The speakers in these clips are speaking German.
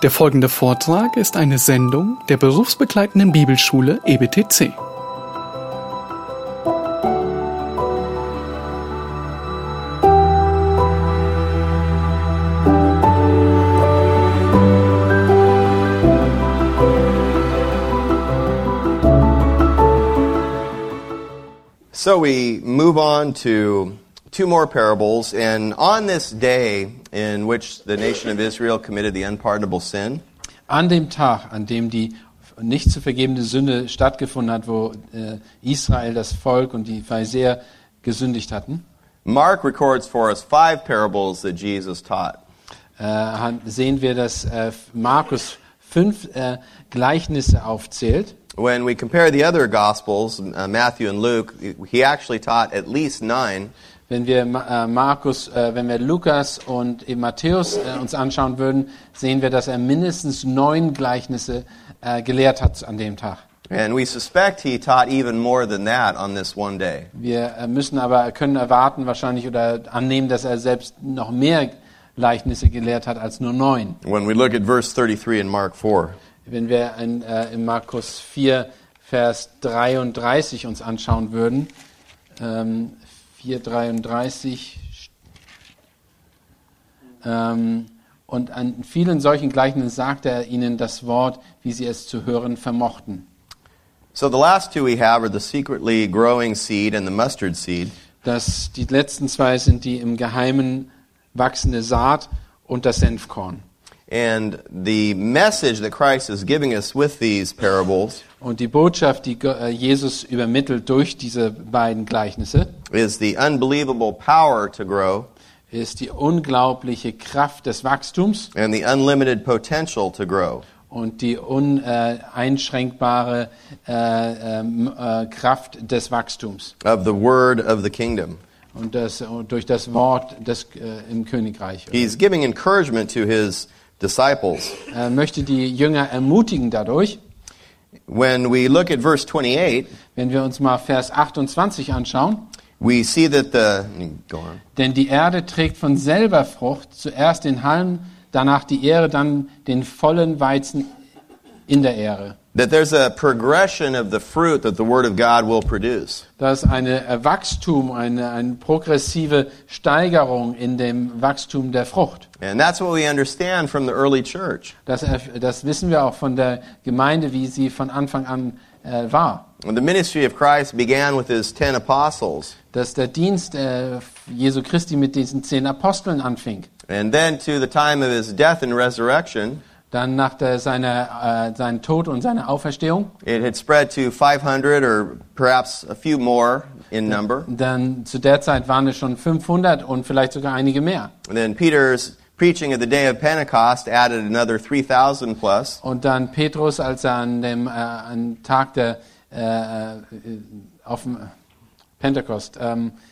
Der folgende Vortrag ist eine Sendung der berufsbegleitenden Bibelschule EBTC. So we move on to two more parables, and on this day in which the nation of Israel committed the unpardonable sin, An dem Tag, an dem die nicht zu vergebende Sünde stattgefunden hat, wo äh, Israel, das Volk und die Pharisäer gesündigt hatten, Mark records for us five parables that Jesus taught. äh, sehen wir, dass äh, Markus fünf äh, Gleichnisse aufzählt. When we compare the other Gospels, uh, Matthew and Luke, he actually taught at least nine. Wenn wir äh, Markus, äh, wenn wir Lukas und eben Matthäus äh, uns anschauen würden, sehen wir, dass er mindestens neun Gleichnisse gelehrt hat an dem Tag. And we suspect he taught even more than that on this one day. Wir müssen aber können erwarten wahrscheinlich oder annehmen, dass er selbst noch mehr Gleichnisse gelehrt hat als nur neun. When we look at verse 33 in Mark 4. Wenn wir in, äh, in Markus 4, Vers 33 uns anschauen würden, ähm, 4, 33, ähm, und an vielen solchen Gleichnissen sagte er ihnen das Wort, wie sie es zu hören vermochten. So the last two we have are the secretly growing seed and the mustard seed. Das, die letzten zwei sind die im Geheimen wachsende Saat und das Senfkorn. And the message that Christ is giving us with these parables Und die Botschaft, die äh, Jesus übermittelt durch diese beiden Gleichnisse, is the unbelievable power to grow ist die unglaubliche Kraft des Wachstums and the unlimited potential to grow. und die uneinschränkbare äh, ähm, äh, Kraft des Wachstums of the word of the kingdom. und das, und durch das Wort des, äh, im Königreich. He's giving encouragement to his disciples. Er möchte die Jünger ermutigen dadurch. When we look at verse 28, Wenn wir uns mal Vers 28 anschauen, we see that the go on. denn die Erde trägt von selber Frucht, zuerst den Halm, danach die Ähre, dann den vollen Weizen in der Ähre. That there's a progression of the fruit that the word of God will produce. Das ist eine äh, Wachstum, eine, eine progressive Steigerung in dem Wachstum der Frucht. And that's what we understand from the early church. Das, das wissen wir auch von der Gemeinde, wie sie von Anfang an äh, war. When the ministry of Christ began with his 10 apostles Dass der Dienst äh, Jesu Christi mit diesen zehn Aposteln anfing. and then to the time of his death and resurrection, Dann nach der, seiner, äh, seinem Tod und seiner Auferstehung, it had spread to 500 or perhaps a few more in number. dann zu der Zeit waren es schon 500 und vielleicht sogar einige mehr. And then Peter's preaching at the day of Pentecost added another 3,000 plus. Und dann Petrus, als er an dem äh, an Tag der äh, äh, auf dem Pentekost ähm, äh,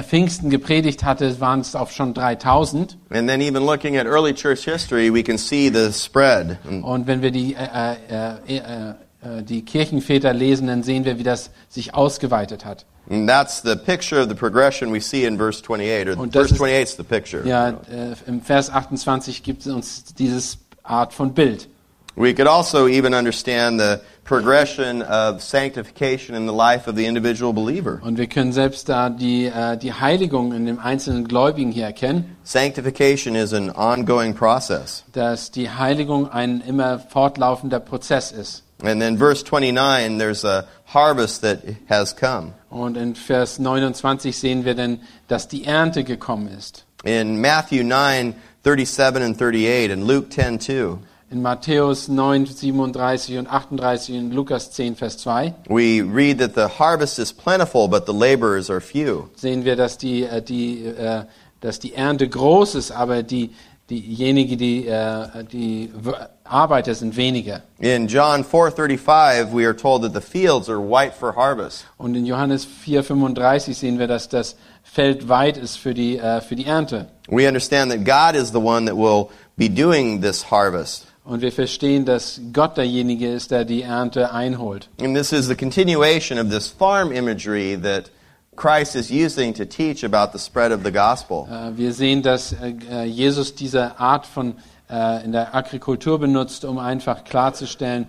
Pfingsten gepredigt hatte, waren es auch schon 3000. And then even looking at early church history, we can see the spread. Und wenn wir die, äh, äh, äh, äh, die Kirchenväter lesen, dann sehen wir, wie das sich ausgeweitet hat. and that's the picture of the progression we see in verse 28. Or Und verse ist- 28 is the picture. Ja, äh, im Vers 28 gibt es uns dieses Art von Bild. We could also even understand the progression of sanctification in the life of the individual believer. Und wir können selbst da die, äh, die Heiligung in dem einzelnen Gläubigen hier erkennen, Sanctification is an ongoing process. dass die Heiligung ein immer fortlaufender Prozess ist. And then verse 29, there's a harvest that has come. Und in Vers 29 sehen wir dann, dass die Ernte gekommen ist. In Matthew 9, 37 and 38, and Luke 10, 2, In Matthäus 9, 37 und 38 und Lukas 10, Vers 2 we read that the harvest is plentiful, but the laborers are few. sehen wir, dass die, äh, die, äh, dass die Ernte groß ist, aber die, diejenigen, die, äh, die Arbeiter sind weniger. In John 4:35, we are told that the fields are white for harvest. Und in Johannes 4, 35 sehen wir, dass das Feld weit ist für die, äh, für die Ernte. We understand that God is the one that will be doing this harvest. Und wir verstehen, dass Gott derjenige ist, der die Ernte einholt. And this is the continuation of this farm imagery that Christ is using to teach about the spread of the gospel. Äh, Wir sehen, dass äh, Jesus diese Art von äh, in der Agrikultur benutzt, um einfach klarzustellen,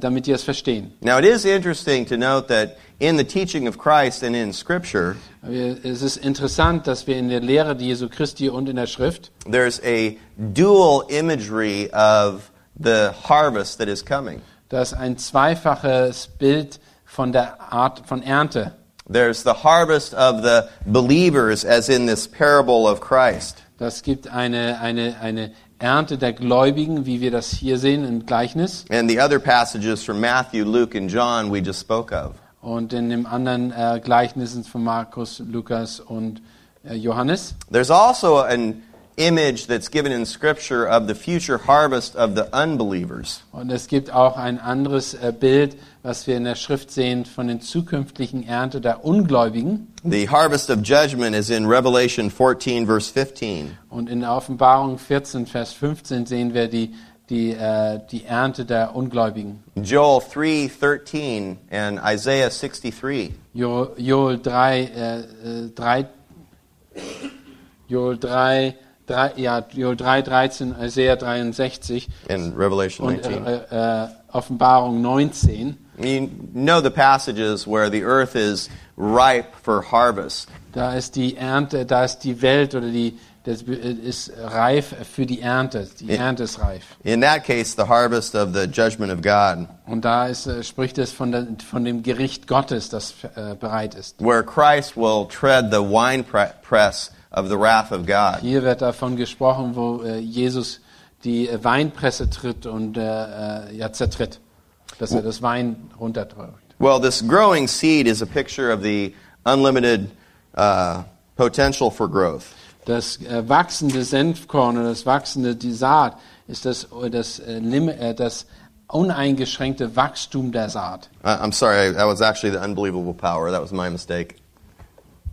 damit die es verstehen. Now, it is interesting to note that in the teaching of Christ and in Scripture, Es ist interessant, dass wir in der Lehre Jesu Christi und in der Schrift there's a dual imagery of the harvest that is coming. dass ein zweifaches Bild von der Art von Ernte. There's the harvest of the believers, as in this parable of Christ. Das gibt eine, eine, eine Ernte der Gläubigen, wie wir das hier sehen im Gleichnis. And the other passages from Matthew, Luke, and John we just spoke of. Und in dem anderen äh, Gleichnissen von Markus, Lukas und äh, Johannes. There's also an image that's given in Scripture of the future harvest of the unbelievers. Und es gibt auch ein anderes äh, Bild, was wir in der Schrift sehen von den zukünftigen Ernte der Ungläubigen. The harvest of judgment is in Revelation 14, verse 15. Und in der Offenbarung 14, Vers 15 sehen wir die, die, äh, die Ernte der Ungläubigen. Joel 3, 13, and Isaiah 63. Jo, Joel 3, äh, äh, 3, Joel 3, 3, ja, Joel 3, 13, Isaiah 63 In Revelation und 19. äh, äh, Offenbarung 19. You know the passages where the earth is ripe for harvest. Da ist die Ernte, da ist die Welt oder die, das ist reif für die Ernte. Die. Ernte ist reif. In that case, the harvest of the judgment of God, Und da ist, äh, spricht es von, der, von dem Gericht Gottes, das äh, bereit ist. where Christ will tread the winepress of the wrath of God. Hier wird davon gesprochen, wo äh, Jesus die äh, Weinpresse tritt und äh, äh, ja, zertritt, dass er das Wein runterdrückt. Well, this growing seed is a picture of the unlimited uh, potential for growth. Das äh, wachsende Senfkorn oder das wachsende die Saat ist das, das, äh, das uneingeschränkte Wachstum der Saat. I'm sorry, that was actually the unbelievable power. That was my mistake.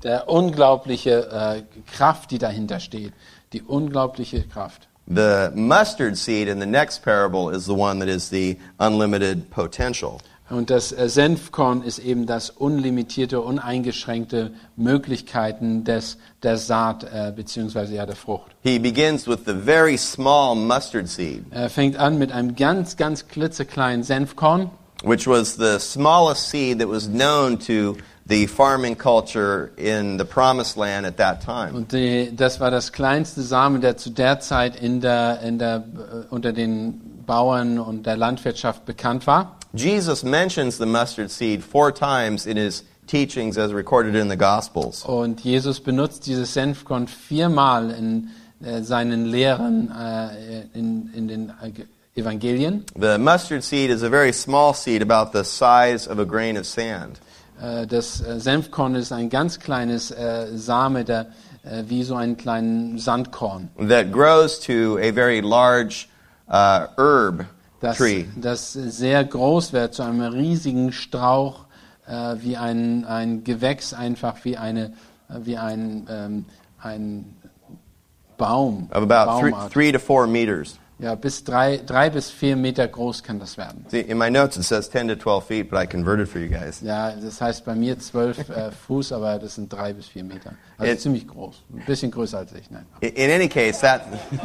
Der unglaubliche äh, Kraft, die dahinter steht. Die unglaubliche Kraft. The mustard seed in the next parable is the one that is the unlimited potential. Und das äh, Senfkorn ist eben das unlimitierte, uneingeschränkte Möglichkeiten des, der Saat äh, beziehungsweise ja der Frucht. He begins with the very small mustard seed, Er fängt an mit einem ganz, ganz klitzekleinen Senfkorn. which was the smallest seed that was known to the farming culture in the promised land at that time. Und die, das war das kleinste Samen, der zu der Zeit in der, in der, äh, unter den Bauern und der Landwirtschaft bekannt war. Jesus mentions the mustard seed four times in his teachings as recorded in the Gospels. Und Jesus benutzt dieses Senfkorn viermal in äh, seinen Lehren äh, in, in den äh, Evangelien. The mustard seed is a very small seed, about the size of a grain of sand. Äh, Das äh, Senfkorn ist ein ganz kleines äh, Same, der, wie so ein kleines Sandkorn, that grows to a very large uh, herb das, tree. das sehr groß wird, zu einem riesigen Strauch, äh, wie ein, ein Gewächs, einfach wie, eine, wie ein, ähm, ein Baum. of about three, three to four meters. Ja, bis drei, drei bis vier Meter groß kann das werden. See, in my notes it says 10 to 12 feet, but I converted for you guys. Ja, das heißt bei mir zwölf äh, Fuß, aber das sind drei bis vier Meter. Also It- ziemlich groß. Ein bisschen größer als ich, nein. In, in any case, that.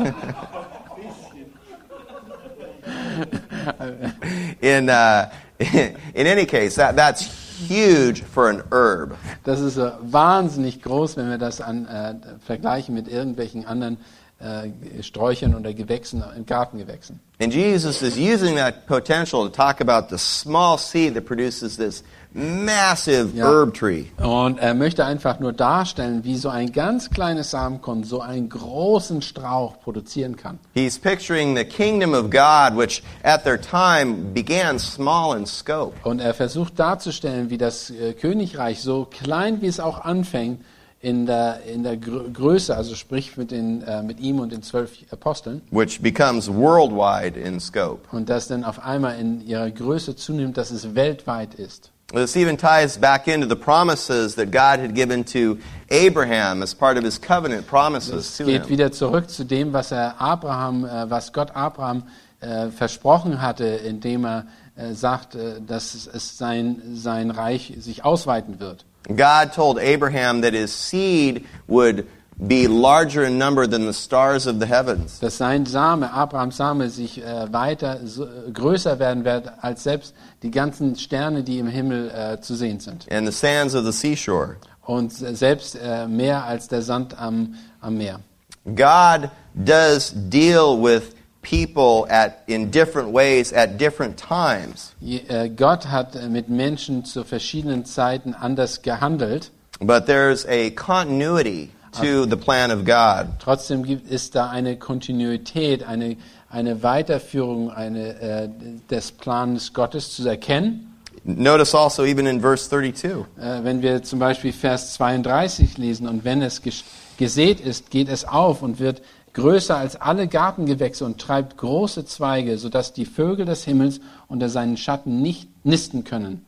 in, uh, in any case, that, that's huge for an herb. Das ist äh, wahnsinnig groß, wenn wir das an, äh, vergleichen mit irgendwelchen anderen äh, Sträuchern oder Gewächsen, Gartengewächsen. And Jesus is using that potential to talk about the small seed that produces this massive Yeah. herb tree. Und er möchte einfach nur darstellen, wie so ein ganz kleines Samenkorn so einen großen Strauch produzieren kann. He's picturing the kingdom of God, which at their time began small in scope. Und er versucht darzustellen, wie das äh, Königreich, so klein wie es auch anfängt, in der, in der Grö Größe, also sprich mit, den, äh, mit ihm und den zwölf Aposteln, which becomes worldwide in scope. und das dann auf einmal in ihrer Größe zunimmt, dass es weltweit ist. This even ties back into the promises that God had given to Abraham as part of his covenant promises Es to geht him. wieder zurück zu dem, was er Abraham, äh, was Gott Abraham äh, versprochen hatte, indem er äh, sagt, äh, dass es sein, sein Reich sich ausweiten wird. God told Abraham that his seed would be larger in number than the stars of the heavens, dass sein Same, Abrahams Same, sich äh, weiter so, größer werden wird als selbst die ganzen Sterne, die im Himmel äh, zu sehen sind. and the sands of the seashore. Und äh, selbst äh, mehr als der Sand am, am Meer. God does deal with people at, in different ways at different times. Äh, Gott hat äh, mit Menschen zu verschiedenen Zeiten anders gehandelt. But there's a continuity to the plan of God. Trotzdem gibt es da eine Kontinuität, eine, eine Weiterführung eine, äh, des Planes Gottes zu erkennen. Notice also, even in verse 32, Äh, wenn wir zum Beispiel Vers 32 lesen, und wenn es ges- gesät ist, geht es auf und wird größer als alle Gartengewächse und treibt große Zweige, sodass die Vögel des Himmels unter seinen Schatten nicht nisten können.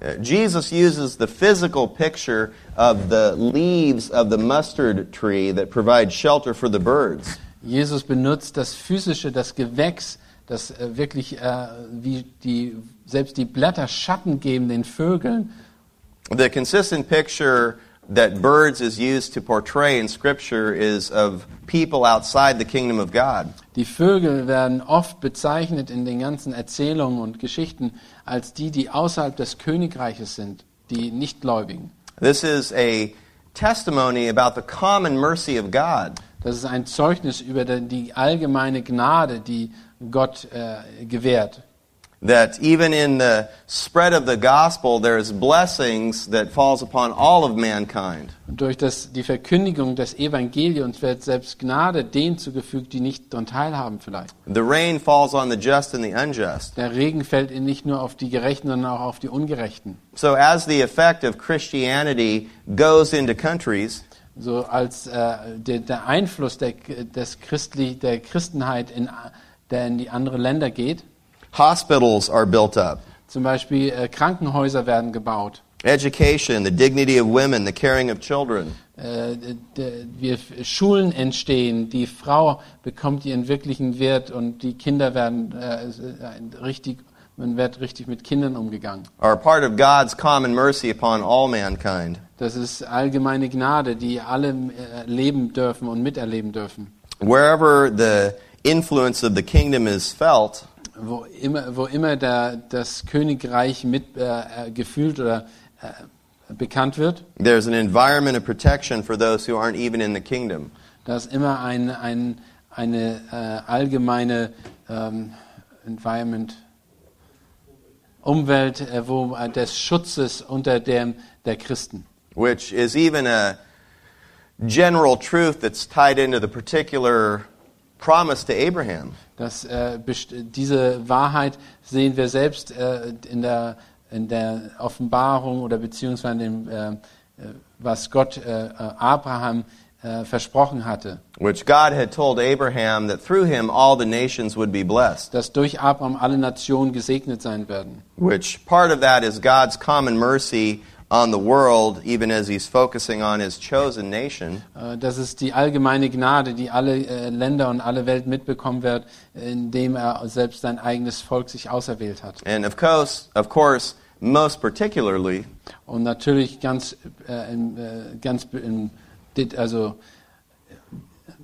uh, Jesus uses the physical picture of the leaves of the mustard tree that provide shelter for the birds. Jesus benutzt das Physische, das Gewächs, das äh, wirklich äh, wie die, selbst die Blätter Schatten geben den Vögeln. The consistent picture that birds is used to portray in Scripture is of people outside the kingdom of God. Die Vögel werden oft bezeichnet in den ganzen Erzählungen und Geschichten als die, die außerhalb des Königreiches sind, die Nichtgläubigen. This is a testimony about the common mercy of God. Das ist ein Zeugnis über die- allgemeine Gnade, die Gott äh, gewährt. That even in the spread of the gospel, there's blessings that falls upon all of mankind. Und durch das, die Verkündigung des Evangeliums wird selbst Gnade denen zugefügt, die nicht daran teilhaben vielleicht. The rain falls on the just and the unjust. Der Regen fällt nicht nur auf die Gerechten, sondern auch auf die Ungerechten. So as the effect of Christianity goes into countries, So als äh, der, der Einfluss der, des Christli, der Christenheit in, der in die anderen Länder geht, hospitals are built up. Zum Beispiel äh, Krankenhäuser werden gebaut. Education, the dignity of women, the caring of children. Äh, wir, Schulen entstehen, die Frau bekommt ihren wirklichen Wert und die Kinder werden äh, äh, richtig, man wird richtig mit Kindern umgegangen. are part of God's common mercy upon all mankind. Das ist allgemeine Gnade, die alle äh, leben dürfen und miterleben dürfen. Wherever the influence of the kingdom is felt, Wo immer, wo immer der, das Königreich mit äh, äh, gefühlt oder äh, bekannt wird, there's an environment of protection for those who aren't even in the kingdom. da ist immer ein, ein, eine äh, allgemeine ähm, Environment, Umwelt äh, wo, äh, des Schutzes unter dem der Christen. which is even a general truth that's tied into the particular promise to Abraham. Das, äh, diese Wahrheit sehen wir selbst äh, in, der, in der Offenbarung oder beziehungsweise in dem, äh, äh, was Gott äh, äh, Abraham versprochen hatte. Which God had told Abraham that through him all the nations would be blessed. dass durch Abraham alle Nationen gesegnet sein werden. Which part of that is God's common mercy on the world, even as he's focusing on his chosen nation. Äh, Das ist die allgemeine Gnade, die alle äh, Länder und alle Welt mitbekommen wird, indem er selbst sein eigenes Volk sich auserwählt hat. And of course, of course, most particularly, Und natürlich ganz, äh, ganz also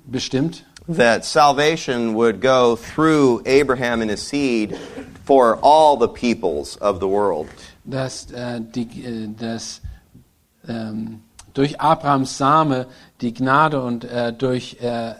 bestimmt, that salvation would go through Abraham and his seed for all the peoples of the world. Dass, äh, die, äh, dass ähm, durch Abrahams Same die Gnade und äh, durch, äh,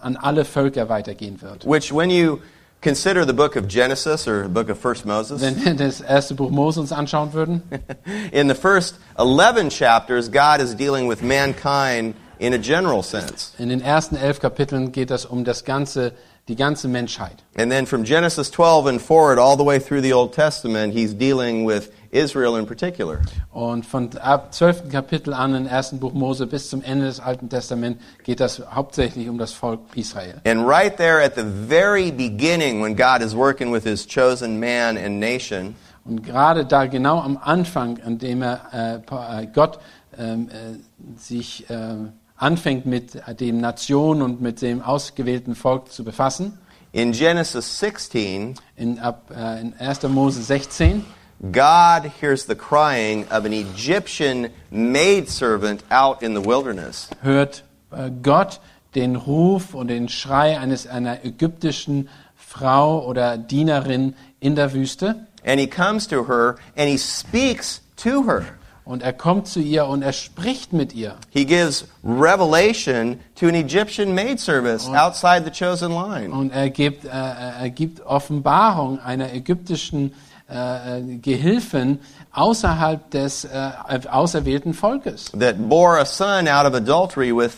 an alle Völker weitergehen wird. Which, when you consider the book of Genesis or the book of First Moses, Wenn wir das erste Buch Mose uns anschauen würden, in the first 11 chapters, God is dealing with mankind in a general sense. in den ersten elf Kapiteln geht es um das ganze, die ganze Menschheit. And then from Genesis 12 and forward, all the way through the Old Testament, he's dealing with Israel in particular. Und von ab zwölften Kapitel an im ersten Buch Mose bis zum Ende des Alten Testaments geht das hauptsächlich um das Volk Israel. And right there at the very beginning, when God is working with his chosen man and nation, Und gerade da genau am Anfang, an dem er, äh, äh, Gott ähm, äh, sich äh, anfängt mit den Nationen und mit dem ausgewählten Volk zu befassen, in Genesis 16, in, ab, äh, in 1. Mose 16, God hears the crying of an Egyptian maidservant out in the wilderness. hört äh, Gott den Ruf und den Schrei eines einer ägyptischen Frau oder Dienerin in der Wüste. And he comes to her and he speaks to her. Und er kommt zu ihr und er spricht mit ihr. He gives revelation to an Egyptian maidservant outside the chosen line. Und er gibt, äh, er gibt Offenbarung einer ägyptischen äh, Gehilfin außerhalb des äh, auserwählten Volkes, that bore a son out of adultery with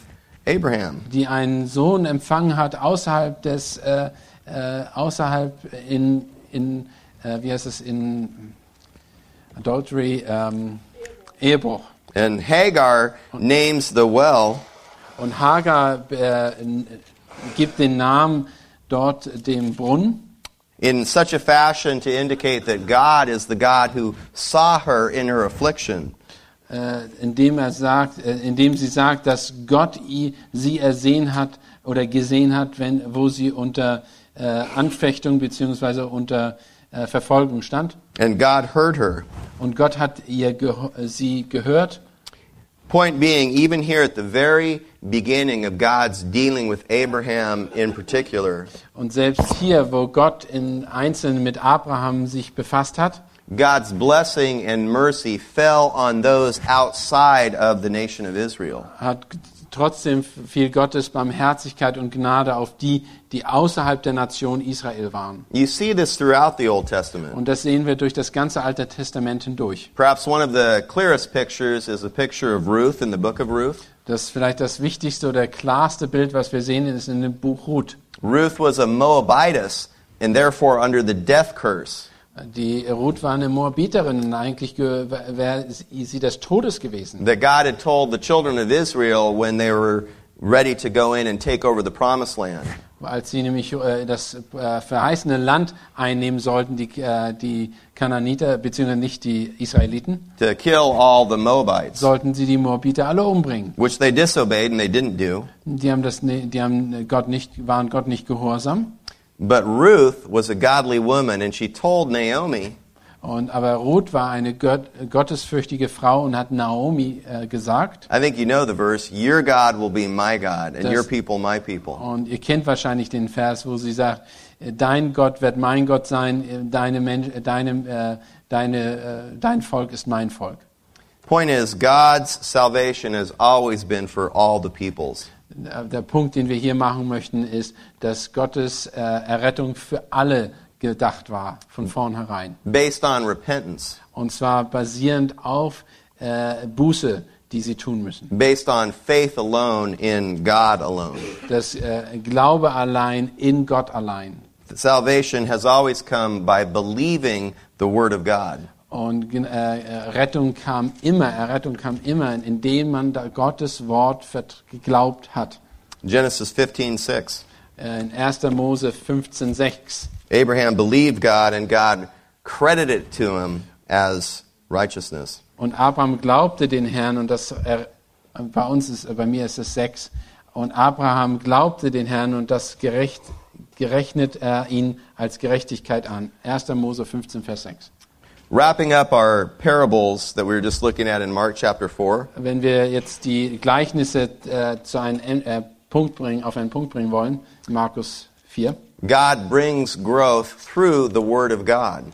Abraham. die einen Sohn empfangen hat außerhalb des, äh, äh, außerhalb in, in äh, wie heißt es, in Adultery, ähm, Ehebruch. And Hagar names the well Und Hagar äh, gibt den Namen dort dem Brunnen. in such a fashion to indicate that God is the God who saw her in her affliction. äh, indem er sagt, äh, indem sie sagt, dass Gott sie ersehen hat oder gesehen hat, wenn, wo sie unter äh, Anfechtung beziehungsweise unter äh, Verfolgung stand. And God heard her. Und Gott hat ihr sie gehört. Point being, even here at the very beginning of God's dealing with Abraham in particular, Und selbst hier, wo Gott in Einzelnen mit Abraham sich befasst hat, God's blessing and mercy fell on those outside of the nation of Israel. hat trotzdem viel Gottes Barmherzigkeit und Gnade auf die, die außerhalb der Nation Israel waren. You see this throughout the Old Testament. Und das sehen wir durch das ganze Alte Testament hindurch. Perhaps one of the clearest pictures is a picture of Ruth in the book of Ruth. Das vielleicht das wichtigste oder klarste Bild, was wir sehen, ist in dem Buch Ruth. Ruth was a Moabitess and therefore under the death curse. Die Ruth war eine Moabiterin und eigentlich ge- wäre sie des Todes gewesen. That God had told the children of Israel when they were ready to go in and take over the promised land. Als sie nämlich äh, das äh, verheißene Land einnehmen sollten, die, äh, die Kananiter, beziehungsweise nicht die Israeliten, To kill all the Moabites, sollten sie die Moabiter alle umbringen. which they disobeyed and they didn't do. Die haben das, die haben Gott nicht, waren Gott nicht gehorsam. But Ruth was a godly woman and she told Naomi, Und, aber Ruth war eine Gott, gottesfürchtige Frau und hat Naomi äh, gesagt, I think you know the verse, your God will be my God and Das- your people my people. und ihr kennt wahrscheinlich den Vers, wo sie sagt, äh, dein Gott wird mein Gott sein, äh, deine Mensch, äh, deine, äh, deine, äh, dein Volk ist mein Volk. Point is, God's salvation has always been for all the peoples. Der Punkt, den wir hier machen möchten, ist, dass Gottes äh, Errettung für alle gedacht war, von vornherein. based on repentance, Und zwar basierend auf äh, Buße, die sie tun müssen. based on faith alone in God alone. Das äh, Glaube allein in Gott allein. Salvation has always come by believing the Word of God. Und äh, äh, Rettung kam immer, Errettung kam immer, indem man Gottes Wort geglaubt hat. Genesis 15:6. Äh, in 1. Mose 15,6. Abraham believed God and God credited it to him as righteousness. Und Abraham glaubte den Herrn und das er, bei uns ist, bei mir ist es 6. Und Abraham glaubte den Herrn und das gerecht, gerechnet er ihn als Gerechtigkeit an. 1. Mose 15, Vers 6. Wrapping up our parables that we were just looking at in Mark chapter 4, Wenn wir jetzt die Gleichnisse äh, zu einem äh, Punkt bringen, auf einen Punkt bringen wollen, Markus 4. God brings growth through the Word of God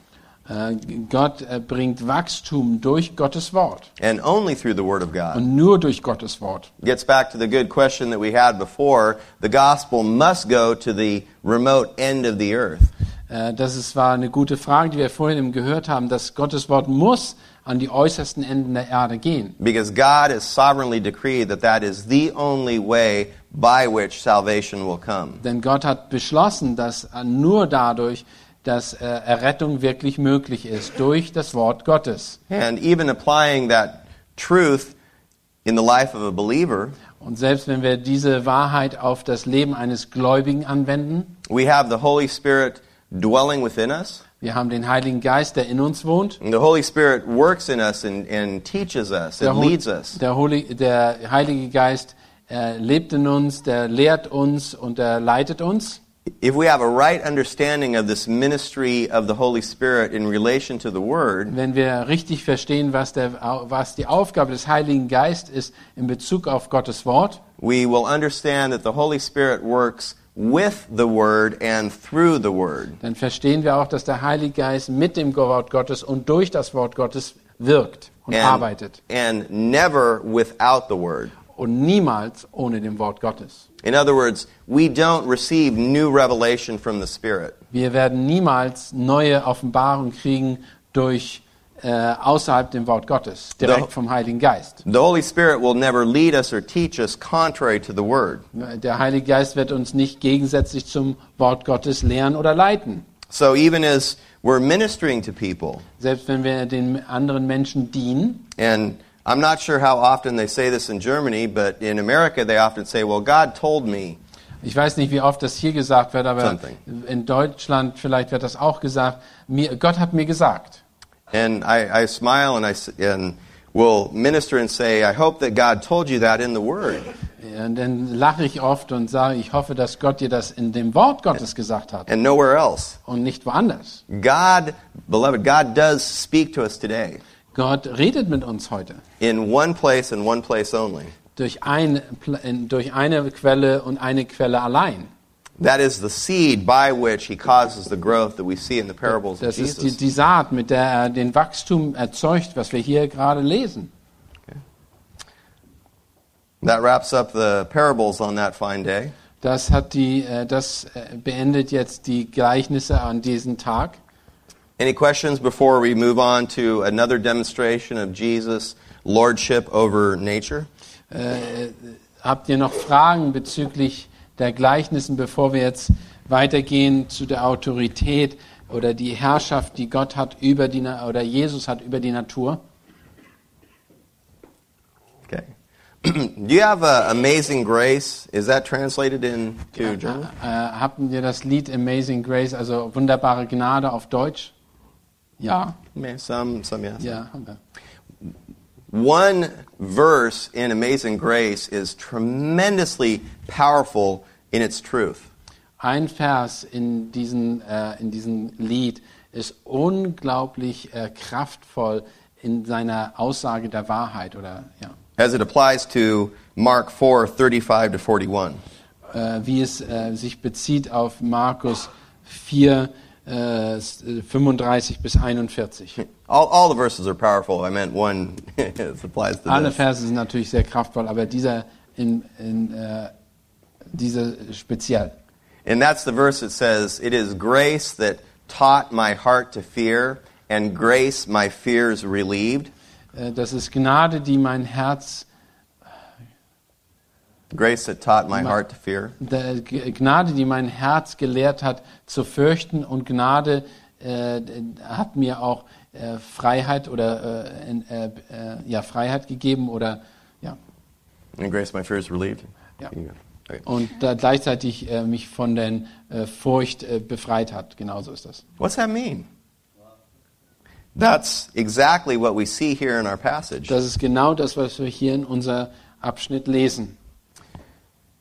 Äh, Gott äh, bringt Wachstum durch Gottes Wort and only through the Word of God. und nur durch Gottes Wort. Gets back to the good question that we had before. The gospel must go to the remote end of the earth. Äh, Das ist, war eine gute Frage, die wir vorhin gehört haben, dass Gottes Wort muss an die äußersten Enden der Erde gehen. Because God has sovereignly decreed that that is the only way by which salvation will come. Denn Gott hat beschlossen, dass nur dadurch, dass äh, Errettung wirklich möglich ist, durch das Wort Gottes. And even applying that truth in the life of a believer, Und selbst wenn wir diese Wahrheit auf das Leben eines Gläubigen anwenden, we have the Holy Spirit dwelling within us. wir haben den Heiligen Geist, der in uns wohnt. And the Holy Spirit works in us and, and teaches us and leads us. der, Holi- der Heilige Geist äh, lebt in uns, der lehrt uns und der leitet uns. if we have a right understanding of this ministry of the Holy Spirit in relation to the Word, Wenn wir richtig verstehen, was, der, was die Aufgabe des Heiligen Geistes ist in Bezug auf Gottes Wort, we will understand that the Holy Spirit works with the Word and through the Word. dann verstehen wir auch, dass der Heilige Geist mit dem Wort Gottes und durch das Wort Gottes wirkt und arbeitet. and never without the Word. Und niemals ohne dem Wort Gottes. In other words, we don't receive new revelation from the Spirit. Wir werden niemals neue Offenbarungen kriegen durch äh, außerhalb dem Wort Gottes, direkt Doch. vom Heiligen Geist. The Holy Spirit will never lead us or teach us contrary to the Word. Der Heilige Geist wird uns nicht gegensätzlich zum Wort Gottes lehren oder leiten. So even as we're ministering to people, Selbst wenn wir den anderen Menschen dienen, and I'm not sure how often they say this in Germany, but in America they often say, Well, God told me. ich weiß nicht, wie oft das hier gesagt wird, aber Something. in Deutschland vielleicht wird das auch gesagt, mir, Gott hat mir gesagt. And I, I smile and I and will minister and say, I hope that God told you that in the Word. Und dann lache ich oft und sage, ich hoffe, dass Gott dir das in dem Wort Gottes gesagt hat and nowhere else. und nicht woanders. God, beloved, God does speak to us today Gott redet mit uns heute in one place and one place only. durch, ein, durch eine Quelle und eine Quelle allein. That is the seed by which he causes the growth that we see in the parables of Das ist die, Jesus. die Saat, mit der er den Wachstum erzeugt, was wir hier gerade lesen. That wraps up the parables on that fine day. Das, hat die, äh, das äh, beendet jetzt die Gleichnisse an diesem Tag. Any questions before we move on to another demonstration of Jesus' lordship over nature? Äh, habt ihr noch Fragen bezüglich der Gleichnissen, bevor wir jetzt weitergehen zu der Autorität oder die Herrschaft, die Gott hat über die oder Jesus hat über die Natur? Okay. Do you have uh, Amazing Grace? Is that translated into German? Äh, habt ihr das Lied Amazing Grace, also wunderbare Gnade auf Deutsch? Ja, Some, some, yes. ja, haben wir. One verse in Amazing Grace is tremendously powerful in its truth. Ein Vers in diesem äh, in diesem Lied ist unglaublich äh, kraftvoll in seiner Aussage der Wahrheit oder ja, as it applies to Mark 4 35 to 41. äh, wie es äh, sich bezieht auf Markus 4 äh, 35 bis 41. All, all the verses are powerful. I meant one applies to Alle. Verse sind natürlich sehr kraftvoll, aber dieser in, in äh, dieser speziell. And that's the verse that says, It is grace that taught my heart to fear, and grace my fears relieved. Äh, das ist Gnade, die mein Herz Grace that taught my heart to fear. Gnade, die mein Herz gelehrt hat zu fürchten und Gnade äh, hat mir auch äh, Freiheit oder äh, äh, äh, ja Freiheit gegeben oder ja And grace my fears relieved. Ja. Okay. und da gleichzeitig äh, mich von der Furcht befreit hat. Genauso ist das. What's that mean? That's exactly what we see here in our passage. Das ist genau das, was wir hier in unser Abschnitt lesen.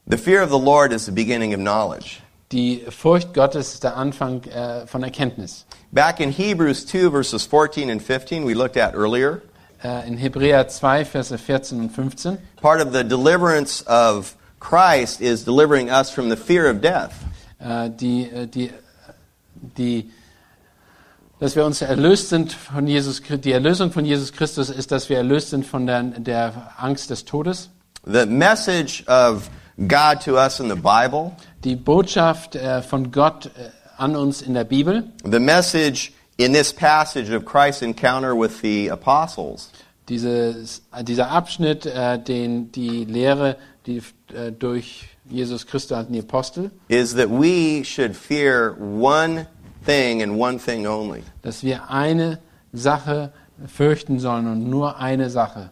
The fear of the Lord is the beginning of knowledge. Die Furcht Gottes ist der Anfang äh, von Erkenntnis. Back in Hebrews 2, verses 14 and 15, we looked at earlier, Äh, in Hebräer 2, Verse 14 und 15 part of the deliverance of Christ is delivering us from the fear of death. äh, die, äh, die, die, dass wir uns erlöst sind von Jesus, die Erlösung von Jesus Christus ist, dass wir erlöst sind von der, der Angst des Todes. The message of God to us in the Bible, Die Botschaft äh, von Gott äh, an uns in der Bibel, the message in this passage of Christ's encounter with the apostles, dieses, äh, dieser Abschnitt, äh, den die Lehre, die äh, durch Jesus Christus an die Apostel, is that we should fear one thing and one thing only dass wir eine Sache fürchten sollen und nur eine Sache.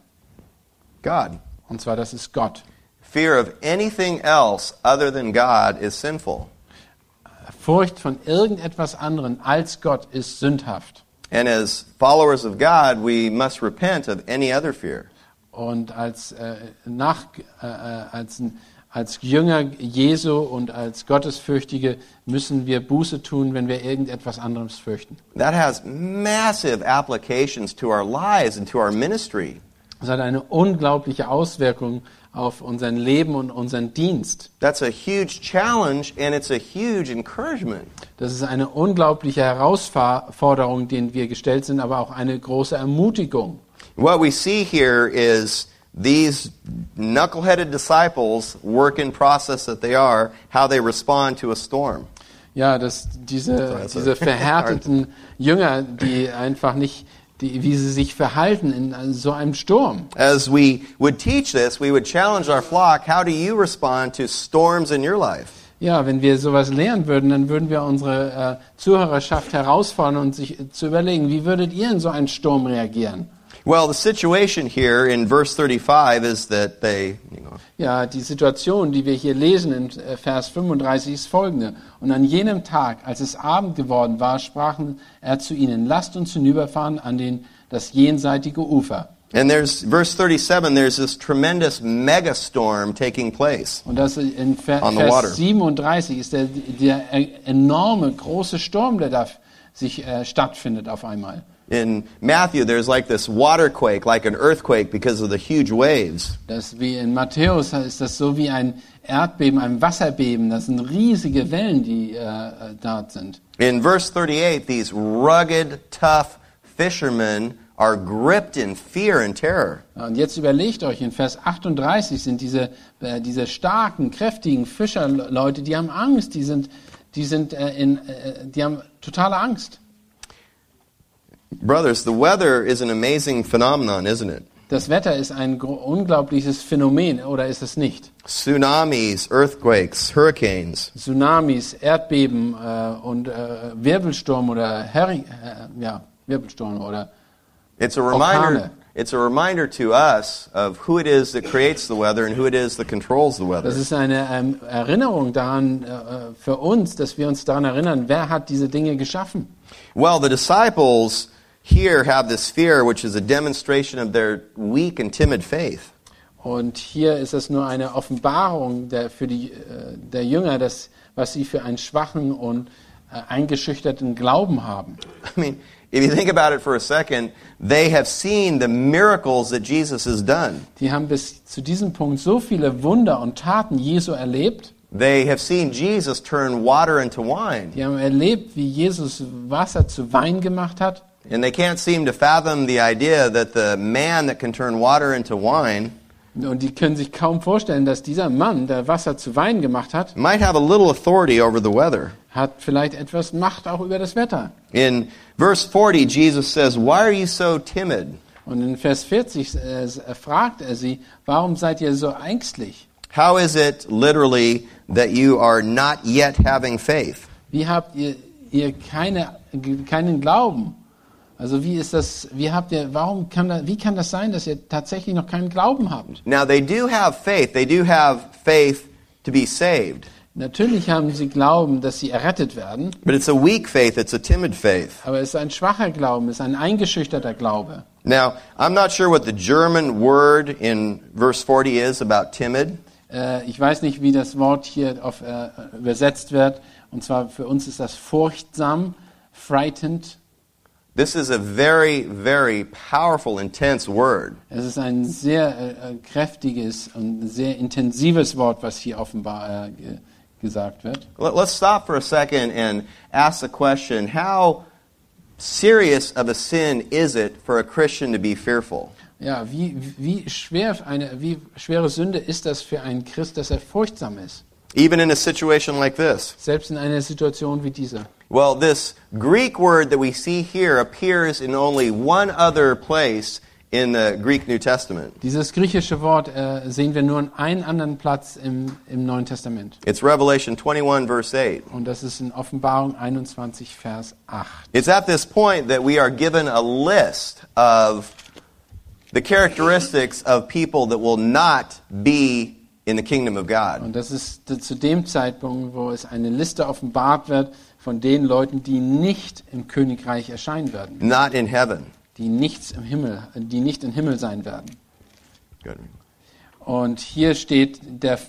God. Und zwar, das ist Gott. Fear of anything else other than God is sinful. Furcht von irgendetwas anderem als Gott ist sündhaft. And as followers of God, we must repent of any other fear. Und als, äh, nach, äh, äh, als, als Jünger Jesu und als Gottesfürchtige müssen wir Buße tun, wenn wir irgendetwas anderes fürchten. That has massive applications to our lives and to our ministry. Das hat eine unglaubliche Auswirkung auf unser Leben und unseren Dienst. That's a huge challenge and it's a huge encouragement. Das ist eine unglaubliche Herausforderung, denen wir gestellt sind, aber auch eine große Ermutigung. What we see here is these knuckleheaded disciples, work in process that they are, how they respond to a storm. Ja, dass diese, diese verhärteten Jünger, die einfach nicht, die, wie sie sich verhalten in so einem Sturm. As we would teach this, we would challenge our flock how do you respond to storms in your life? Ja, wenn wir sowas lernen würden, dann würden wir unsere äh, Zuhörerschaft herausfordern und sich äh, zu überlegen, wie würdet ihr in so einen Sturm reagieren? Well, the situation here in verse 35 is that they, you know, Ja, die Situation, die wir hier lesen in äh, Vers 35 ist folgende. Und an jenem Tag, als es Abend geworden war, sprachen er zu ihnen, lasst uns hinüberfahren an den, das jenseitige Ufer. and there's verse 37, there's this tremendous megastorm taking place. Und das in Ver On the water. Vers 37 ist der, der enorme, große Sturm, der da sich äh, stattfindet auf einmal. In Matthew, there's like this water quake, like an earthquake because of the huge waves. Das wie in Matthäus ist das so wie ein Erdbeben, ein Wasserbeben. Das sind riesige Wellen, die äh, dort sind. In verse 38, these rugged, tough fishermen are gripped in fear and terror. Und jetzt überlegt euch, in Vers 38 sind diese, äh, diese starken, kräftigen Fischerleute, die haben Angst, die sind, die sind äh, in, äh, die haben totale Angst. Brothers, the weather is an amazing phenomenon, isn't it? Das Wetter ist ein unglaubliches Phänomen, oder ist es nicht? Tsunamis, earthquakes, hurricanes. Tsunamis, Erdbeben äh, und äh, Wirbelsturm oder Herring, äh, ja, Wirbelsturm oder It's a reminder. Orkane. It's a reminder to us of who it is that creates the weather and who it is that controls the weather. das ist eine ähm, Erinnerung daran äh, für uns, dass wir uns daran erinnern, wer hat diese Dinge geschaffen? Well, the disciples here have this fear, which is a demonstration of their weak and timid faith. Und hier ist es nur eine Offenbarung der, für die äh, der Jünger, das, was sie für einen schwachen und äh, eingeschüchterten Glauben haben. I mean, if you think about it for a second, they have seen the miracles that Jesus has done. Die haben bis zu diesem Punkt so viele Wunder und Taten Jesu erlebt. They have seen Jesus turn water into wine. Die haben erlebt, wie Jesus Wasser zu Wein gemacht hat. And they can't seem to fathom the idea that the man that can turn water into wine Und die können sich kaum vorstellen, dass dieser Mann, der Wasser zu Wein gemacht hat, might have a little authority over the weather. hat vielleicht etwas Macht auch über das Wetter. In verse 40, Jesus says, Why are you so timid? Und in Vers 40 äh, fragt er sie, warum seid ihr so ängstlich? How is it, literally, that you are not yet having faith? Wie habt ihr, ihr keine, keinen Glauben? Also wie ist das, wie habt ihr, warum kann da, wie kann das sein, dass ihr tatsächlich noch keinen Glauben habt? Now, they do have faith. They do have faith to be saved. Natürlich haben sie Glauben, dass sie errettet werden, But it's a weak faith, it's a timid faith. aber es ist ein schwacher Glauben, es ist ein eingeschüchterter Glaube. Now, I'm not sure what the German word in verse 40 is about timid. Äh, ich weiß nicht, wie das Wort hier auf, äh, übersetzt wird. Und zwar für uns ist das furchtsam, frightened. This is a very, very powerful, intense word. Es ist ein sehr äh, äh, kräftiges und sehr intensives Wort, was hier offenbar äh, ge gesagt wird. Let- Let's stop for a second and ask the question how serious of a sin is it for a Christian to be fearful? Ja, wie, wie, schwer eine, wie schwere Sünde ist das für einen Christ, dass er furchtsam ist? Even in a situation like this? Selbst in einer Situation wie dieser. Well, this Greek word that we see here appears in only one other place in the Greek New Testament. Dieses griechische Wort äh, sehen wir nur an einem anderen Platz im, im Neuen Testament. It's Revelation 21, verse 8. Und das ist in Offenbarung 21, Vers 8. It's at this point that we are given a list of the characteristics of people that will not be in the kingdom of God. Und das ist zu dem Zeitpunkt, wo es eine Liste offenbart wird von den Leuten, die nicht im Königreich erscheinen werden, Not in heaven. die nichts im Himmel, die nicht im Himmel sein werden. Good. Und hier steht der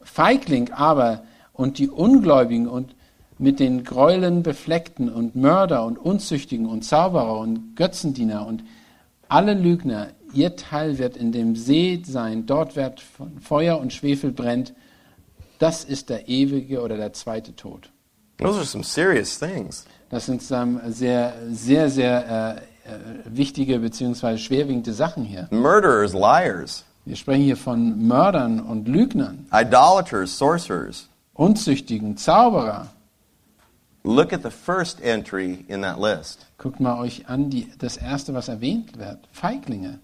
Feigling aber und die Ungläubigen und mit den Gräueln befleckten und Mörder und Unzüchtigen und Zauberer und Götzendiener und alle Lügner, ihr Teil wird in dem See sein, dort wird von Feuer und Schwefel brennt. Das ist der ewige oder der zweite Tod. Those are some serious things. Das sind sehr, sehr, sehr äh, äh, wichtige bzw. schwerwiegende Sachen hier. Murderers, liars, Wir sprechen hier von Mördern und Lügnern, idolaters, sorcerers. Unzüchtigen, Zauberer. Look at the first entry in that list. Guckt mal euch an, die, das erste, was erwähnt wird. Feiglinge.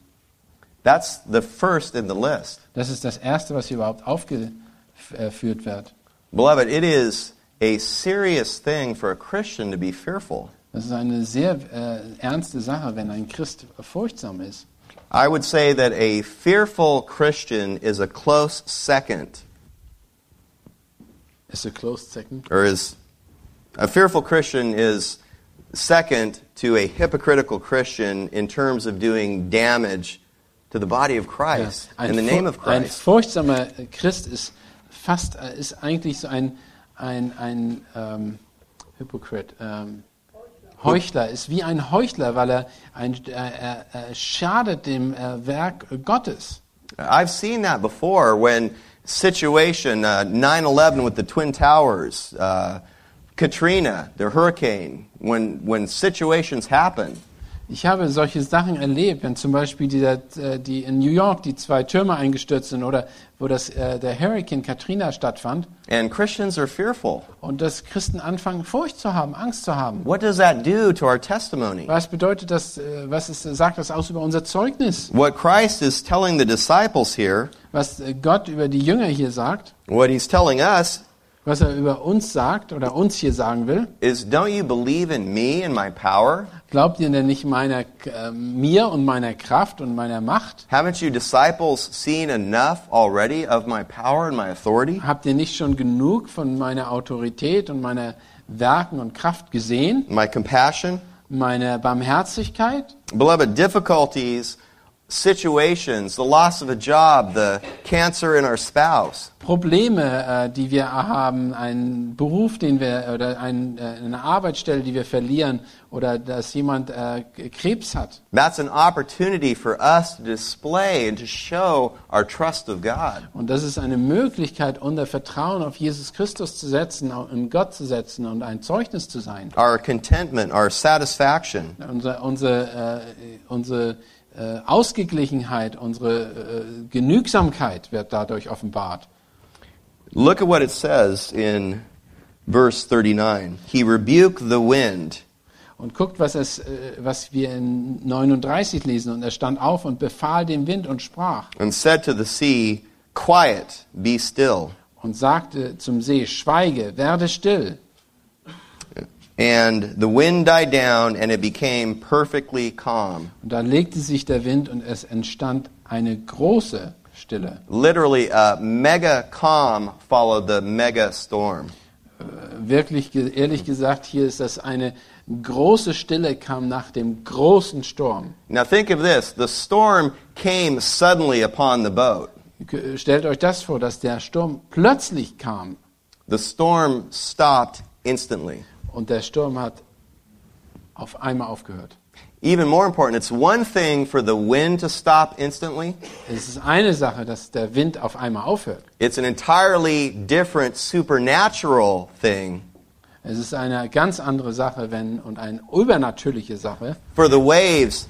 That's the first in the list. Das ist das erste, was hier überhaupt aufgeführt äh, wird. Beloved, it is a serious thing for a Christian to be fearful. Das ist eine sehr äh, ernste Sache, wenn ein Christ furchtsam ist. I would say that a fearful Christian is a close second, Is a closed second. or is a fearful Christian is second to a hypocritical Christian in terms of doing damage to the body of Christ Ein, in the name of ein Christ. furchtsamer Christ ist fast ist eigentlich so ein ein ein ähm, Hypocrite. Ähm, Heuchler ist wie ein Heuchler, weil er, ein, äh, er, er schadet dem äh, Werk Gottes. I've seen that before when situation uh, 9/11 with the twin towers, uh, Katrina, the hurricane, when when situations happen, Ich habe solche Sachen erlebt, wenn zum Beispiel die, äh, die in New York die zwei Türme eingestürzt sind oder wo das, äh, der Hurricane Katrina stattfand and Christians are fearful. und dass Christen anfangen, Furcht zu haben, Angst zu haben. What does that do to our testimony? Was bedeutet das, äh, was ist, sagt das aus über unser Zeugnis? What Christ is telling the disciples here, Was Gott über die Jünger hier sagt, what he's telling us was er über uns sagt oder uns hier sagen will, is don't you believe in me and my power? Glaubt ihr denn nicht meiner, äh, mir und meiner Kraft und meiner Macht? Haven't you disciples seen enough already of my power and my authority? Habt ihr nicht schon genug von meiner Autorität und meiner Werken und Kraft gesehen? My compassion? Meine Barmherzigkeit? Beloved, difficulties, situations, the loss of a job, the cancer in our spouse, Probleme, äh, die wir haben, einen Beruf, den wir oder äh, eine Arbeitsstelle, die wir verlieren oder dass jemand äh, Krebs hat. that's an opportunity for us to display and to show our trust of God. Und das ist eine Möglichkeit, unser Vertrauen auf Jesus Christus zu setzen, in Gott zu setzen und ein Zeugnis zu sein. Our contentment, our satisfaction. Unser, unsere, unsere äh, Ausgeglichenheit, unsere äh, Genügsamkeit wird dadurch offenbart. Look at what it says in verse 39. He rebuked the wind Und guckt, was, es, äh, was wir in 39 lesen. Und er stand auf und befahl dem Wind und sprach and said to the sea, Quiet, be still. und sagte zum See, schweige, werde still. And the wind died down and it became perfectly calm. Und da legte sich der Wind und es entstand eine große Stille. Literally, a mega calm followed the mega storm. Wirklich, ge- ehrlich gesagt, hier ist das eine große Stille kam nach dem großen Sturm. Now think of this the storm came suddenly upon the boat. Stellt euch das vor, dass der Sturm plötzlich kam The storm stopped instantly. Und der Sturm hat auf einmal aufgehört. Even more important, it's one thing for the wind to stop instantly. Es ist eine Sache, dass der Wind auf einmal aufhört. It's an entirely different supernatural thing Es ist eine ganz andere Sache wenn, und eine übernatürliche Sache for the waves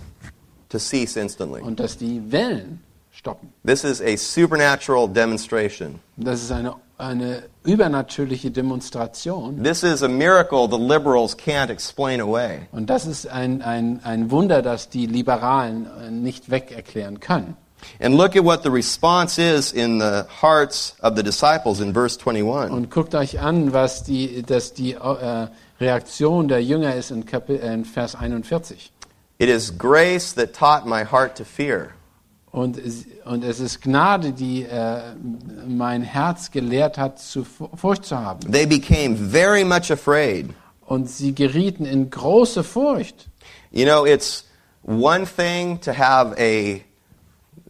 to cease instantly. und dass die Wellen stoppen. This is a supernatural demonstration. Das ist eine, eine übernatürliche Demonstration This is a miracle the liberals can't explain away. und das ist ein, ein, ein Wunder, das die Liberalen äh, nicht weg erklären können. And look at what the response is in the hearts of the disciples in verse 21. Und guckt euch an, was die, dass die äh, Reaktion der Jünger ist in, Kapi in Vers 41. It is grace that taught my heart to fear. Und es, und es ist Gnade, die äh, mein Herz gelehrt hat, zu Fu- Furcht zu haben. They became very much afraid. Und sie gerieten in große Furcht. You know, it's one thing to have a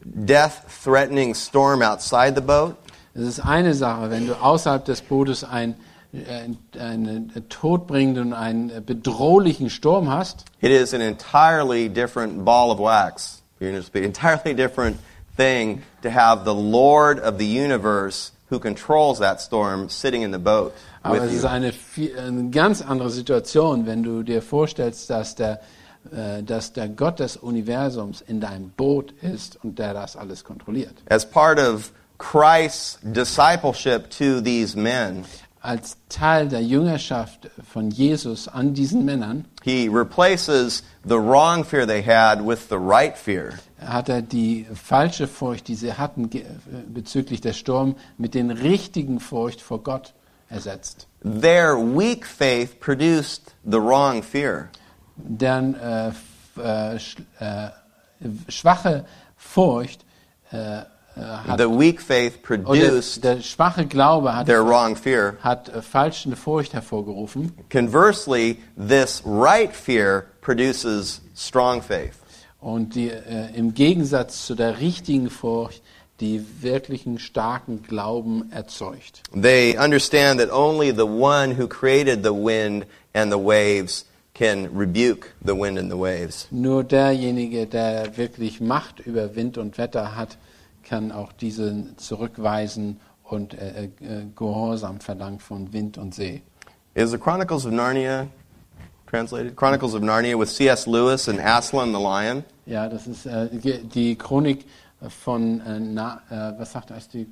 death threatening storm outside the boat, Es ist eine Sache, wenn du außerhalb des Bootes ein, äh, einen todbringenden, einen bedrohlichen Sturm hast. It is an entirely different ball of wax. You're going to speak entirely different thing to have the Lord of the universe who controls that storm sitting in the boat Aber es ist eine, eine ganz andere Situation, wenn du dir vorstellst, dass der, äh, dass der Gott des Universums in deinem Boot ist und der das alles kontrolliert. As part of Christ's discipleship to these men, Als Teil der Jüngerschaft von Jesus an diesen Männern he replaces the wrong fear they had with the right fear. hat er die falsche Furcht, die sie hatten bezüglich der Sturm, mit den richtigen Furcht vor Gott ersetzt. Their weak faith produced the wrong fear. Deren äh, äh, äh, schwache Furcht äh, hat The weak faith oder produced der schwache Glaube hat, their wrong fear. hat äh, falsche Furcht hervorgerufen. Conversely, this right fear produces strong faith. Und die, äh, im Gegensatz zu der richtigen Furcht, die wirklichen starken Glauben erzeugt. They understand that only the one who created the wind and the waves can rebuke the wind and the waves. Nur derjenige, der wirklich Macht über Wind und Wetter hat, kann auch diesen zurückweisen und äh, äh, Gehorsam verlangt von Wind und See. Is the Chronicles of Narnia translated? Chronicles of Narnia with C.S. Lewis and Aslan the lion. Ja, das ist äh, die Chronik von, äh, Na, äh, was sagt heißt die?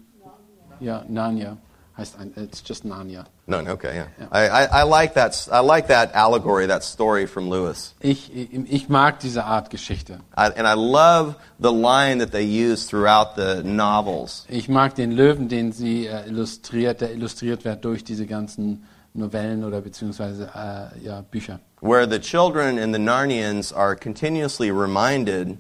Ja, Narnia. Heißt ein, it's just Narnia. No, no, okay, yeah. I, I, I like that. I like that allegory, that story from Lewis. Ich, ich, ich mag diese Art Geschichte. I, and I love the line that they use throughout the novels. Ich mag den Löwen, den sie äh, illustriert, der illustriert wird durch diese ganzen Novellen oder beziehungsweise äh, ja, Bücher. where the children in the Narnians are continuously reminded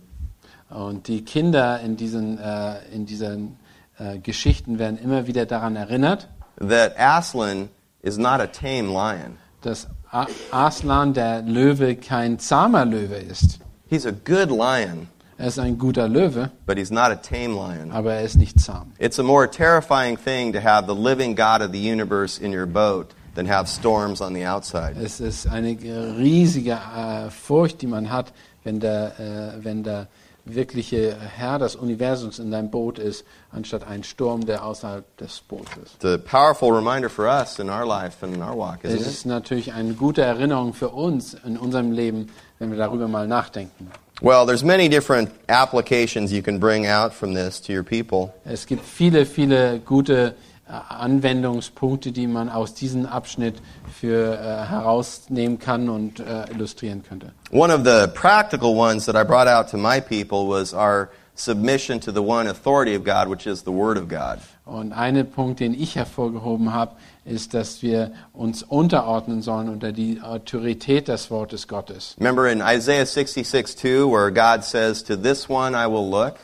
Und die Kinder in diesen, äh, in diesen äh, Geschichten werden immer wieder daran erinnert, that Aslan is not a tame lion. dass A Aslan, der Löwe, kein zahmer Löwe ist. He's a good lion, Er ist ein guter Löwe, but he's not a tame lion. aber er ist nicht zahm. It's a more terrifying thing to have the living God of the universe in your boat than have storms on the outside. Es ist eine riesige äh, Furcht, die man hat, wenn der, äh, wenn der wirkliche Herr des Universums in deinem Boot ist, anstatt ein Sturm, der außerhalb des Bootes ist. A powerful reminder for us in our life and in our walk, Es isn't it? ist natürlich eine gute Erinnerung für uns in unserem Leben, wenn wir darüber mal nachdenken. Well, there's many different applications you can bring out from this to your people. Es gibt viele, viele gute Anwendungspunkte, die man aus diesem Abschnitt für äh, herausnehmen kann und äh, illustrieren könnte. One of the practical ones that I brought out to my people was our submission to the one authority of God, which is the Word of God. Und ein Punkt, den ich hervorgehoben habe, ist, dass wir uns unterordnen sollen unter die Autorität des Wortes Gottes. Remember in Isaiah 66 2, where God says, To this one I will look?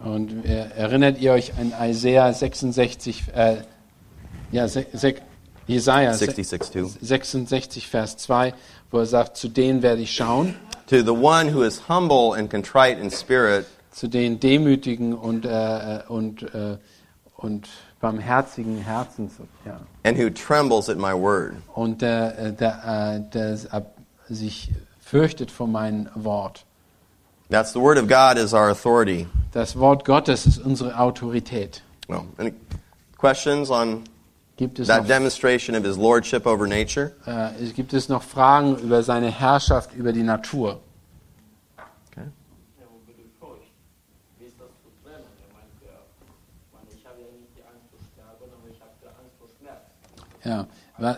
Und äh, erinnert ihr euch an Isaiah 66, äh, ja, se, se, Jesaja se- 66 2. 66, Vers 2, wo er sagt, zu denen werde ich schauen, To the one who is humble and contrite in spirit, zu den demütigen und, äh, und, äh, und barmherzigen Herzens, ja. and who trembles at my word. und der, äh, der, äh, der ab- sich fürchtet vor meinem Wort. That's the Word of God is our authority. Das Wort Gottes ist unsere Autorität. Well, any questions on Gibt es, that noch, demonstration of his lordship over nature? äh, gibt es noch Fragen über seine Herrschaft über die Natur? Okay. Ja,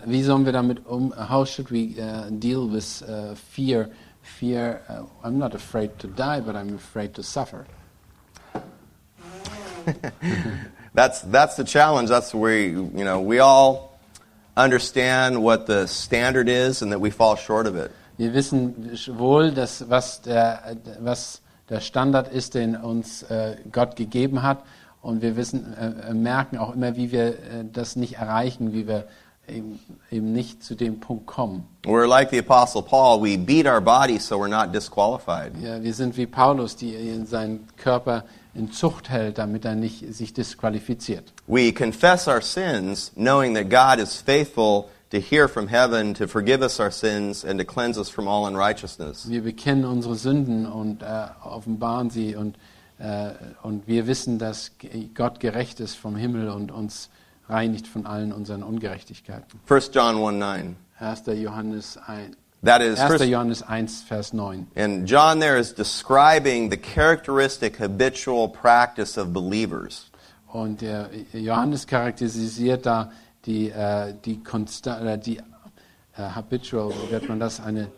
Wie sollen wir damit um? How should we uh, deal with uh, fear? Fear. Uh, I'm not afraid to die, but I'm afraid to suffer. That's that's the challenge. That's where you know we all understand what the standard is and that we fall short of it. Wir wissen wohl, dass was der, was der Standard ist, den uns äh, Gott gegeben hat. Und wir wissen, äh, äh, merken auch immer, wie wir äh, das nicht erreichen, wie wir eben, eben nicht zu dem Punkt kommen. We're like the apostle Paul. We beat our bodies so we're not disqualified. Ja, wir sind wie Paulus, die in seinen Körper in Zucht hält, damit er nicht sich disqualifiziert. We confess our sins, knowing that God is faithful to hear from heaven, to forgive us our sins, and to cleanse us from all unrighteousness. Wir bekennen unsere Sünden und äh, offenbaren sie und, äh, und wir wissen, dass Gott gerecht ist vom Himmel und uns reinigt von allen unseren Ungerechtigkeiten. 1 John 1 9. 1. Johannes 1, That is, 1. first, Johannes 1, Vers 9. and John there is describing the characteristic habitual practice of believers. Und der Johannes charakterisiert da die, äh, die, Konsta äh, die äh, habitual, wie wird man das, eine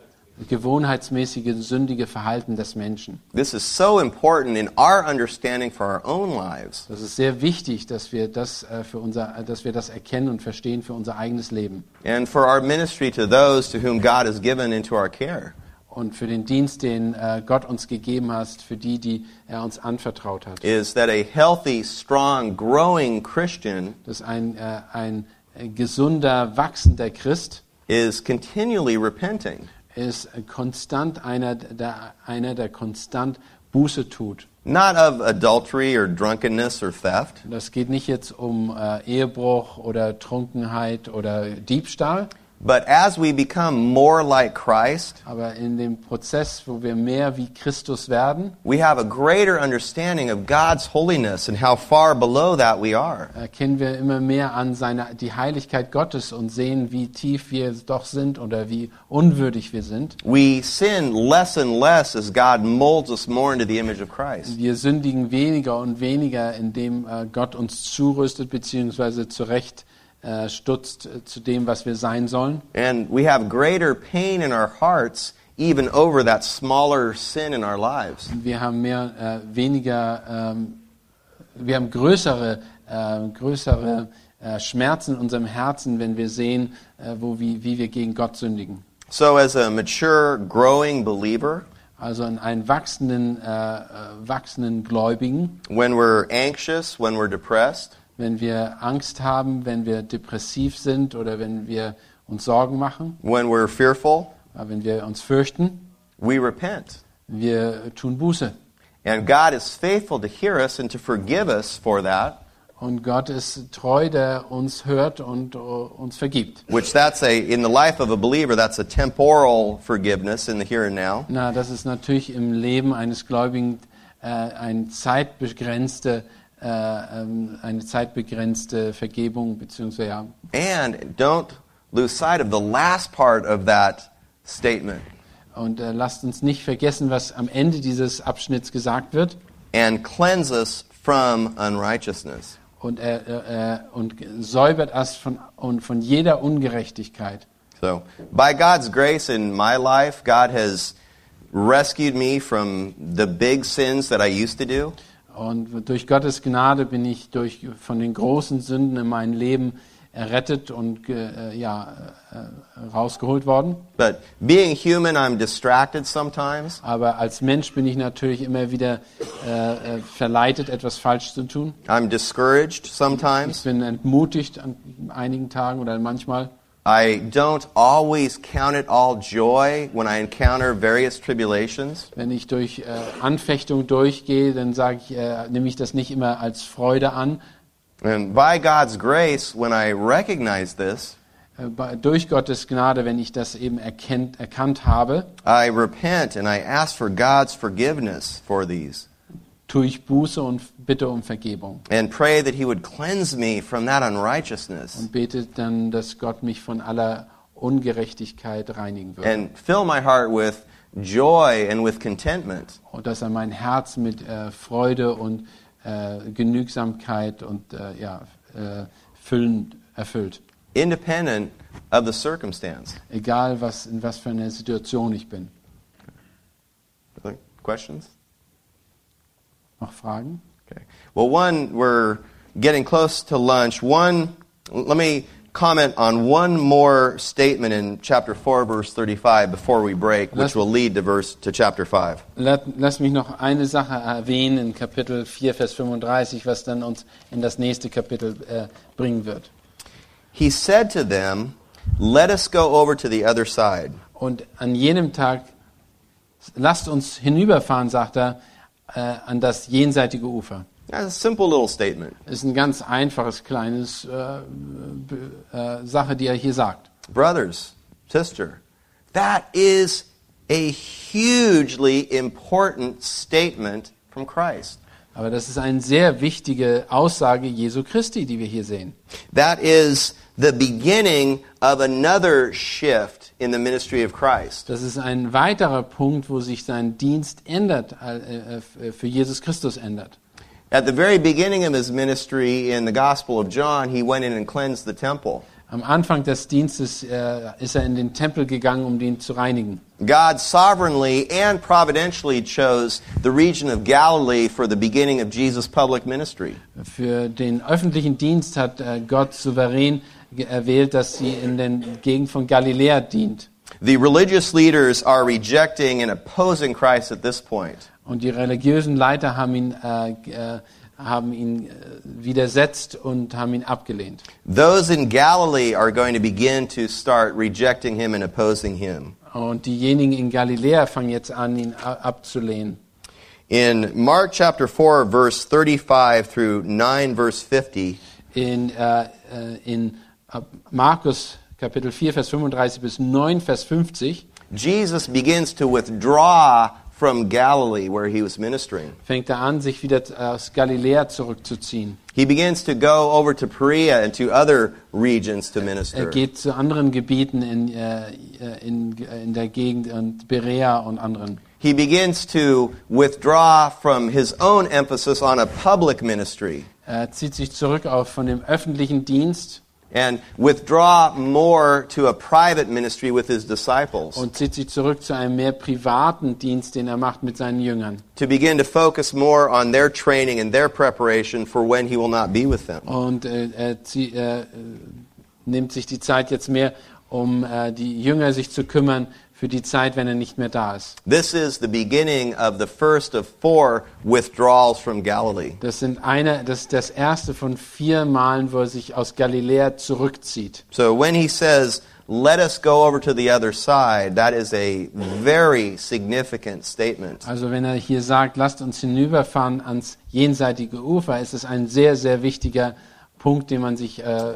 gewohnheitsmäßige, sündige Verhalten des Menschen. This is so important in our understanding for our own lives. Das ist sehr wichtig, dass wir das, äh, für unser, äh, dass wir das erkennen und verstehen für unser eigenes Leben. and for our ministry to those to whom God has given into our care. Und für den Dienst, den äh, Gott uns gegeben hat, für die, die er uns anvertraut hat. Is that a healthy, strong, growing Christian Dass ein, ein gesunder, wachsender Christ is continually repenting. Ist konstant einer, der, einer, der konstant Buße tut. Not of adultery or drunkenness or theft, Das geht nicht jetzt um äh, Ehebruch oder Trunkenheit oder Diebstahl, but as we become more like Christ, aber in dem Prozess, wo wir mehr wie Christus werden, we have a greater understanding of God's holiness and how far below that we are. erkennen wir immer mehr an seine, die Heiligkeit Gottes und sehen, wie tief wir doch sind oder wie unwürdig wir sind. We sin less and less as God molds us more into the image of Christ. Wir sündigen weniger und weniger, indem äh, Gott uns zurüstet bzw. zurecht äh, stutzt äh, zu dem, was wir sein sollen. And we have greater pain in our hearts even over that smaller sin in our lives. Wir haben mehr, äh, weniger, ähm, wir haben größere, äh, größere äh, Schmerzen in unserem Herzen, wenn wir sehen, äh, wo, wie, wie wir gegen Gott sündigen. So, as a mature, growing believer, Also in einen wachsenden, äh, wachsenden Gläubigen, when we're anxious, when we're depressed, wenn wir Angst haben, wenn wir depressiv sind oder wenn wir uns Sorgen machen, when we're fearful, äh, wenn wir uns fürchten, we repent. wir tun Buße. And God is faithful to hear us and to forgive us for that, Und Gott ist treu, der uns hört und äh, uns vergibt. which that's a, in the life of a believer, that's a temporal forgiveness in the here and now. Na, das ist natürlich im Leben eines Gläubigen äh, eine zeitbegrenzte, äh, ähm, eine zeitbegrenzte Vergebung beziehungsweise ja. And don't lose sight of the last part of that statement. Und äh, lasst uns nicht vergessen, was am Ende dieses Abschnitts gesagt wird. And cleanse us from unrighteousness. Und er äh, äh, und säubert es von, und von jeder Ungerechtigkeit. So, by God's grace in my life, God has rescued me from the big sins that I used to do. Und durch Gottes Gnade bin ich durch, von den großen Sünden in meinem Leben errettet und äh, ja, äh, rausgeholt worden. But being human, I'm distracted sometimes. Aber als Mensch bin ich natürlich immer wieder äh, äh, verleitet, etwas falsch zu tun. I'm discouraged Ich sometimes. bin entmutigt an einigen Tagen oder manchmal. I don't always count it all joy when I encounter various tribulations. Wenn ich durch äh, Anfechtung durchgehe, dann sage ich, äh, nehme ich das nicht immer als Freude an. And by God's grace, when I recognize this, Äh, durch Gottes Gnade, wenn ich das eben erkennt, erkannt habe, I repent and I ask for God's forgiveness for these tue ich Buße und bitte um Vergebung. and pray that He would cleanse me from that unrighteousness Und bete dann, dass Gott mich von aller Ungerechtigkeit reinigen wird. and fill my heart with joy and with contentment. Und dass er mein Herz mit äh, Freude und äh, Genügsamkeit und äh, ja, äh, Füllen erfüllt. independent of the circumstance. Egal, was, in was für einer Situation ich bin. Questions? Noch Fragen? Okay. Well, one, we're getting close to lunch. One, let me comment on one more statement in chapter 4, verse 35 before we break, which will lead to verse to chapter 5. Lass, lass mich noch eine Sache erwähnen in Kapitel 4, Vers 35, was dann uns in das nächste Kapitel äh, bringen wird. He said to them, Let us go over to the other side. Und an jenem Tag, lasst uns hinüberfahren, sagt er, äh, an das jenseitige Ufer. That's a simple little statement. Ist ein ganz einfaches kleines äh, äh, Sache, die er hier sagt. Brothers, sister, that is a hugely important statement from Christ. Aber das ist eine sehr wichtige Aussage Jesu Christi, die wir hier sehen. That is the beginning of another shift in the ministry of Christ. Das ist ein weiterer Punkt, wo sich sein Dienst ändert, äh, äh, für Jesus Christus ändert. At the very beginning of his ministry in the Gospel of John, he went in and cleansed the temple. Am Anfang des Dienstes äh, ist er in den Tempel gegangen, um den zu reinigen. God sovereignly and providentially chose the region of Galilee for the beginning of Jesus' public ministry. Für den öffentlichen Dienst hat äh, Gott souverän erwählt, dass sie in den Gegend von Galiläa dient. The religious leaders are rejecting and opposing Christ at this point. Und die religiösen Leiter haben ihn, äh, äh, haben ihn äh, widersetzt und haben ihn abgelehnt. Those in Galilee are going to begin to start rejecting him and opposing him. Und diejenigen in Galiläa fangen jetzt an, ihn abzulehnen. In Mark chapter 4, verse 35 through 9, verse 50, In, äh, in Markus Kapitel 4, Vers 35 bis 9, Vers 50 Jesus begins to withdraw from Galilee where he was ministering. fängt er an, sich wieder aus Galiläa zurückzuziehen. He begins to go over to Perea and to other regions to Er minister. geht zu anderen Gebieten in, äh, in, in der Gegend und Berea und anderen. He begins to withdraw from his own emphasis on a public ministry Er zieht sich zurück auf von dem öffentlichen Dienst and withdraw more to a private ministry with his disciples und zieht sich zurück zu einem mehr privaten Dienst, den er macht mit seinen Jüngern. to begin to focus more on their training and their preparation for when he will not be with them. Und äh, er äh, nimmt sich die Zeit jetzt mehr, um äh, die Jünger sich zu kümmern für die Zeit, wenn er nicht mehr da ist. This is the beginning of the first of four withdrawals from Galilee. Das sind eine, das ist das erste von vier Malen, wo er sich aus Galiläa zurückzieht. So when he says, let us go over to the other side, that is a very significant statement. Also wenn er hier sagt, lasst uns hinüberfahren ans jenseitige Ufer, ist es ein sehr, sehr wichtiger Punkt, den man sich, äh,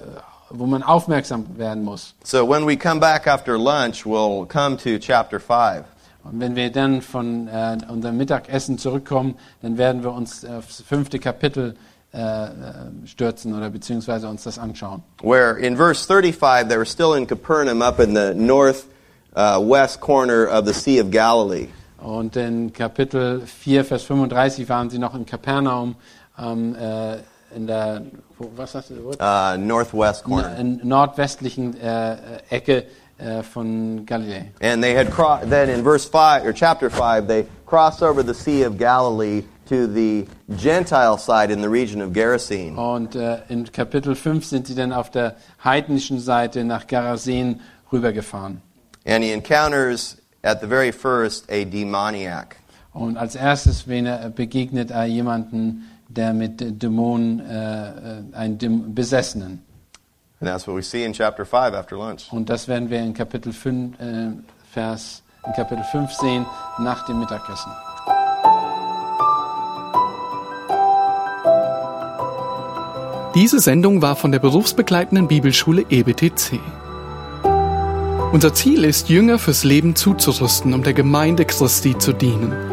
wo man aufmerksam werden muss. So when we come back after lunch, we'll come to chapter 5. Und wenn wir dann von äh, unserem Mittagessen zurückkommen, dann werden wir uns aufs fünfte Kapitel äh, äh, stürzen oder beziehungsweise uns das anschauen. Where in verse 35, they were still in Capernaum up in the north uh, west corner of the Sea of Galilee. Und in Kapitel 4, Vers 35 waren sie noch in Kapernaum, ähm, äh, in der, was hast du? Uh, northwest corner. in nordwestlichen äh, Ecke äh, von Galiläa. And they had crossed, then in verse 5, or chapter 5, they crossed over the Sea of Galilee to the Gentile side in the region of Gerasene. Und äh, in Kapitel 5 sind sie dann auf der heidnischen Seite nach Gerasen rübergefahren. And he encounters at the very first a demoniac. Und als erstes er, begegnet er jemanden, der mit Dämonen, äh, äh, einen Däm Besessenen. And that's what we see in chapter 5 after lunch. Und das werden wir in Kapitel 5, äh, Vers, in Kapitel 5 sehen, nach dem Mittagessen. Diese Sendung war von der berufsbegleitenden Bibelschule EBTC. Unser Ziel ist, Jünger fürs Leben zuzurüsten, um der Gemeinde Christi zu dienen.